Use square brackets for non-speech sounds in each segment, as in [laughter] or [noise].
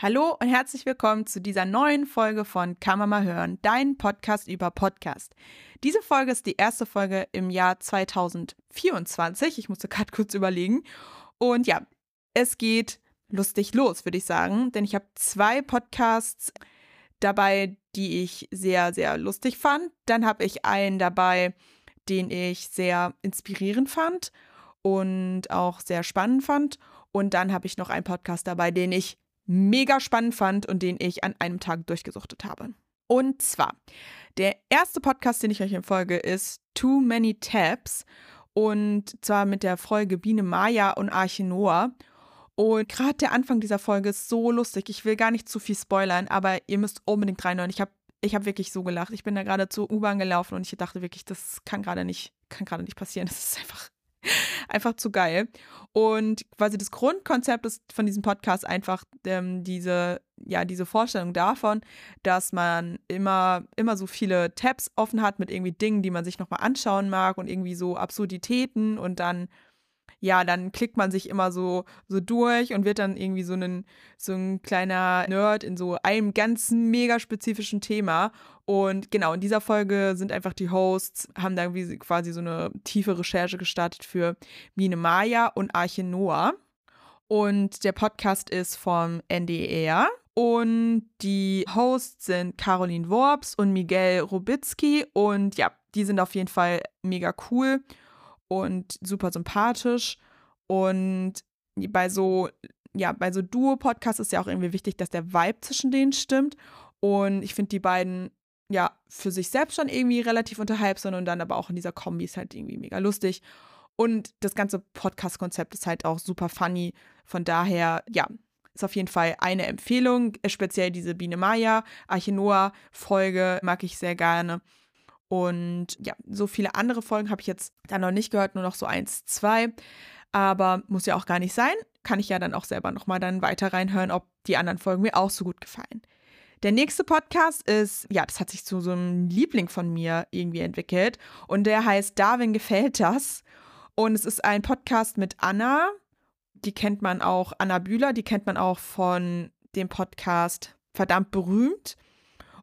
Hallo und herzlich willkommen zu dieser neuen Folge von Kann man mal hören, dein Podcast über Podcast. Diese Folge ist die erste Folge im Jahr 2024. Ich musste gerade kurz überlegen. Und ja, es geht lustig los, würde ich sagen, denn ich habe zwei Podcasts dabei, die ich sehr, sehr lustig fand. Dann habe ich einen dabei, den ich sehr inspirierend fand und auch sehr spannend fand. Und dann habe ich noch einen Podcast dabei, den ich mega spannend fand und den ich an einem Tag durchgesuchtet habe. Und zwar, der erste Podcast, den ich euch empfolge, ist Too Many Tabs. Und zwar mit der Folge Biene Maya und Arche Noah. Und gerade der Anfang dieser Folge ist so lustig. Ich will gar nicht zu viel spoilern, aber ihr müsst unbedingt reinhören. Ich habe ich hab wirklich so gelacht. Ich bin da gerade zur U-Bahn gelaufen und ich dachte wirklich, das kann gerade nicht, kann gerade nicht passieren. Das ist einfach einfach zu geil. Und quasi das Grundkonzept ist von diesem Podcast einfach ähm, diese, ja, diese Vorstellung davon, dass man immer, immer so viele Tabs offen hat mit irgendwie Dingen, die man sich nochmal anschauen mag und irgendwie so Absurditäten und dann ja, dann klickt man sich immer so, so durch und wird dann irgendwie so ein, so ein kleiner Nerd in so einem ganz mega spezifischen Thema. Und genau, in dieser Folge sind einfach die Hosts, haben da quasi so eine tiefe Recherche gestartet für Mine Maya und Arche Noah. Und der Podcast ist vom NDR. Und die Hosts sind Caroline Worps und Miguel Robitzky. Und ja, die sind auf jeden Fall mega cool und super sympathisch. Und bei so, ja, bei so Duo-Podcasts ist ja auch irgendwie wichtig, dass der Vibe zwischen denen stimmt. Und ich finde die beiden ja für sich selbst schon irgendwie relativ unterhaltsam und dann aber auch in dieser Kombi ist halt irgendwie mega lustig. Und das ganze Podcast-Konzept ist halt auch super funny. Von daher, ja, ist auf jeden Fall eine Empfehlung. Speziell diese Biene Maya, Archenoa-Folge mag ich sehr gerne. Und ja, so viele andere Folgen habe ich jetzt da noch nicht gehört, nur noch so eins, zwei. Aber muss ja auch gar nicht sein. Kann ich ja dann auch selber nochmal dann weiter reinhören, ob die anderen Folgen mir auch so gut gefallen. Der nächste Podcast ist, ja, das hat sich zu so einem Liebling von mir irgendwie entwickelt. Und der heißt Darwin gefällt das. Und es ist ein Podcast mit Anna. Die kennt man auch, Anna Bühler, die kennt man auch von dem Podcast Verdammt berühmt.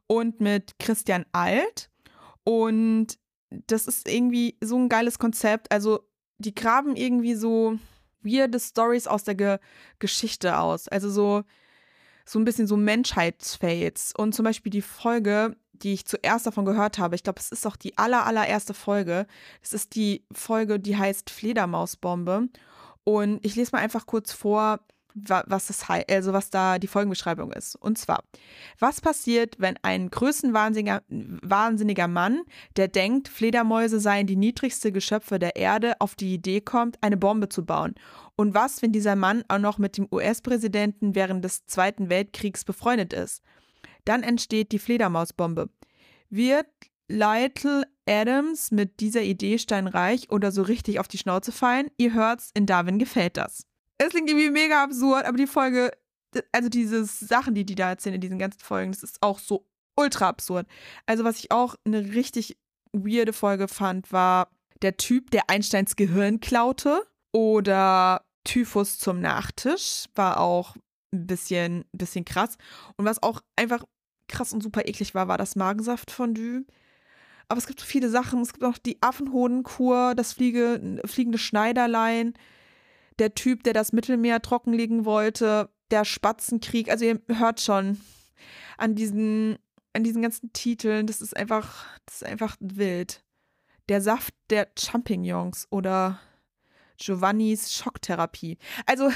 Und mit Christian Alt. Und das ist irgendwie so ein geiles Konzept. Also, die graben irgendwie so weirde Stories aus der Ge Geschichte aus. Also so, so ein bisschen so Menschheitsfails. Und zum Beispiel die Folge, die ich zuerst davon gehört habe, ich glaube, es ist auch die aller, allererste Folge. Es ist die Folge, die heißt Fledermausbombe. Und ich lese mal einfach kurz vor, was das also was da die Folgenbeschreibung ist. Und zwar, was passiert, wenn ein größenwahnsinniger wahnsinniger Mann, der denkt, Fledermäuse seien die niedrigste Geschöpfe der Erde, auf die Idee kommt, eine Bombe zu bauen? Und was, wenn dieser Mann auch noch mit dem US-Präsidenten während des Zweiten Weltkriegs befreundet ist? Dann entsteht die Fledermausbombe. Wird Lytle Adams mit dieser Idee steinreich oder so richtig auf die Schnauze fallen? Ihr hört's, in Darwin gefällt das es klingt irgendwie mega absurd, aber die Folge, also diese Sachen, die die da erzählen in diesen ganzen Folgen, das ist auch so ultra absurd. Also was ich auch eine richtig weirde Folge fand, war der Typ, der Einsteins Gehirn klaute oder Typhus zum Nachtisch, war auch ein bisschen, bisschen krass. Und was auch einfach krass und super eklig war, war das Magensaftfondue. Aber es gibt so viele Sachen. Es gibt auch die Affenhodenkur, das Fliege, fliegende Schneiderlein der Typ, der das Mittelmeer trockenlegen wollte, der Spatzenkrieg. Also ihr hört schon an diesen, an diesen ganzen Titeln, das ist einfach, das ist einfach wild. Der Saft der Champignons oder Giovannis Schocktherapie. Also,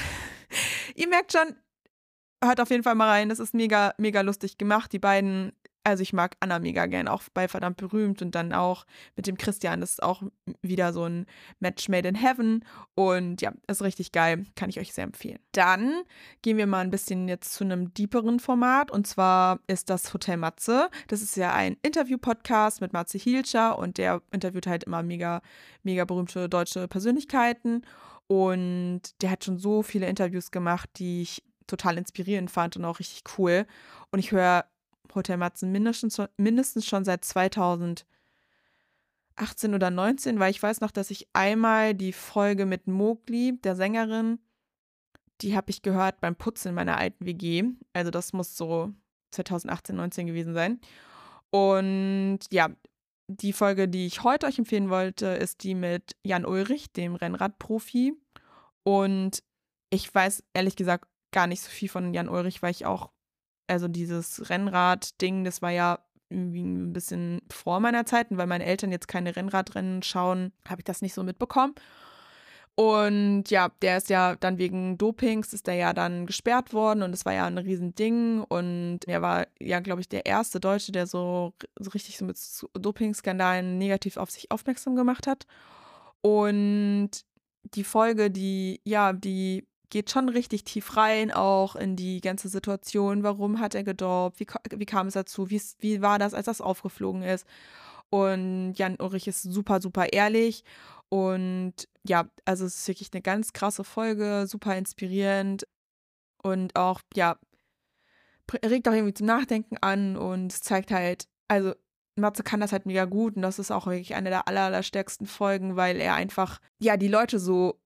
[laughs] ihr merkt schon, hört auf jeden Fall mal rein. Das ist mega, mega lustig gemacht. Die beiden also ich mag Anna mega gern, auch bei verdammt berühmt und dann auch mit dem Christian. Das ist auch wieder so ein Match made in heaven und ja, ist richtig geil. Kann ich euch sehr empfehlen. Dann gehen wir mal ein bisschen jetzt zu einem deeperen Format und zwar ist das Hotel Matze. Das ist ja ein Interview-Podcast mit Matze Hielscher und der interviewt halt immer mega, mega berühmte deutsche Persönlichkeiten und der hat schon so viele Interviews gemacht, die ich total inspirierend fand und auch richtig cool. Und ich höre Hotel Matzen mindestens, mindestens schon seit 2018 oder 19, weil ich weiß noch, dass ich einmal die Folge mit Mowgli, der Sängerin, die habe ich gehört beim Putzen in meiner alten WG. Also das muss so 2018, 19 gewesen sein. Und ja, die Folge, die ich heute euch empfehlen wollte, ist die mit Jan Ulrich, dem Rennradprofi. Und ich weiß ehrlich gesagt gar nicht so viel von Jan Ulrich, weil ich auch, also dieses Rennrad-Ding, das war ja irgendwie ein bisschen vor meiner Zeit. Und weil meine Eltern jetzt keine Rennradrennen schauen, habe ich das nicht so mitbekommen. Und ja, der ist ja dann wegen Dopings, ist der ja dann gesperrt worden und es war ja ein Riesending. Und er war ja, glaube ich, der erste Deutsche, der so, so richtig so mit Dopingskandalen negativ auf sich aufmerksam gemacht hat. Und die Folge, die, ja, die geht schon richtig tief rein, auch in die ganze Situation. Warum hat er gedopt? Wie, wie kam es dazu? Wie, wie war das, als das aufgeflogen ist? Und Jan Ulrich ist super, super ehrlich und ja, also es ist wirklich eine ganz krasse Folge, super inspirierend und auch, ja, regt auch irgendwie zum Nachdenken an und zeigt halt, also Matze kann das halt mega gut und das ist auch wirklich eine der aller, allerstärksten Folgen, weil er einfach, ja, die Leute so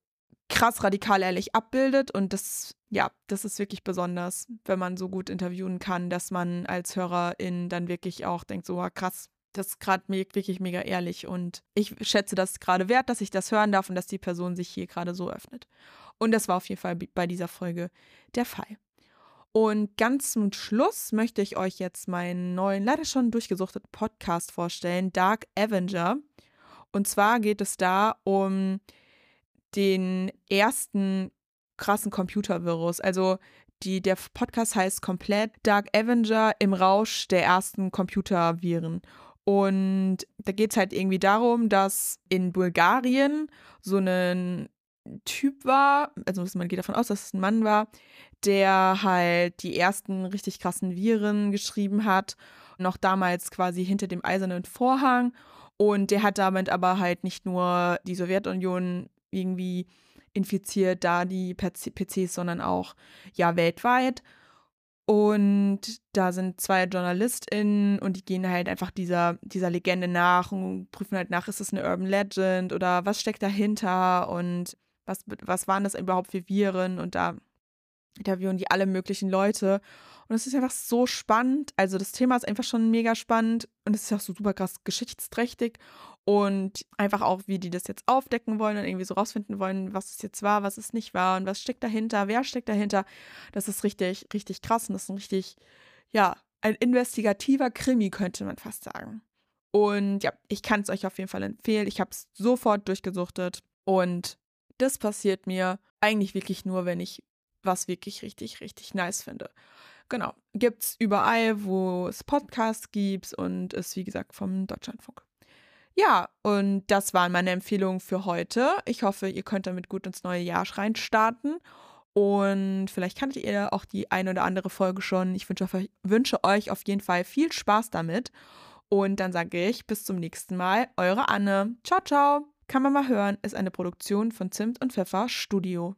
krass radikal ehrlich abbildet und das, ja, das ist wirklich besonders, wenn man so gut interviewen kann, dass man als Hörerin dann wirklich auch denkt, so krass, das ist gerade wirklich mega ehrlich und ich schätze das gerade wert, dass ich das hören darf und dass die Person sich hier gerade so öffnet. Und das war auf jeden Fall bei dieser Folge der Fall. Und ganz zum Schluss möchte ich euch jetzt meinen neuen, leider schon durchgesuchteten Podcast vorstellen, Dark Avenger. Und zwar geht es da um den ersten krassen Computervirus. Also die, der Podcast heißt komplett Dark Avenger im Rausch der ersten Computerviren. Und da geht es halt irgendwie darum, dass in Bulgarien so ein Typ war, also man geht davon aus, dass es ein Mann war, der halt die ersten richtig krassen Viren geschrieben hat, noch damals quasi hinter dem eisernen Vorhang. Und der hat damit aber halt nicht nur die Sowjetunion irgendwie infiziert, da die PCs, sondern auch ja weltweit. Und da sind zwei JournalistInnen und die gehen halt einfach dieser, dieser Legende nach und prüfen halt nach, ist das eine Urban Legend oder was steckt dahinter und was, was waren das überhaupt für Viren und da interviewen die alle möglichen Leute. Und es ist einfach so spannend. Also das Thema ist einfach schon mega spannend und es ist auch so super krass geschichtsträchtig und einfach auch, wie die das jetzt aufdecken wollen und irgendwie so rausfinden wollen, was es jetzt war, was es nicht war und was steckt dahinter, wer steckt dahinter. Das ist richtig, richtig krass und das ist ein richtig, ja, ein investigativer Krimi, könnte man fast sagen. Und ja, ich kann es euch auf jeden Fall empfehlen. Ich habe es sofort durchgesuchtet und das passiert mir eigentlich wirklich nur, wenn ich was wirklich richtig, richtig nice finde. Genau. Gibt es überall, wo es Podcasts gibt und ist, wie gesagt, vom Deutschlandfunk. Ja, und das waren meine Empfehlungen für heute. Ich hoffe, ihr könnt damit gut ins neue Jahr reinstarten. Und vielleicht kanntet ihr auch die eine oder andere Folge schon. Ich wünsche, wünsche euch auf jeden Fall viel Spaß damit. Und dann sage ich bis zum nächsten Mal. Eure Anne. Ciao, ciao. Kann man mal hören, ist eine Produktion von Zimt und Pfeffer Studio.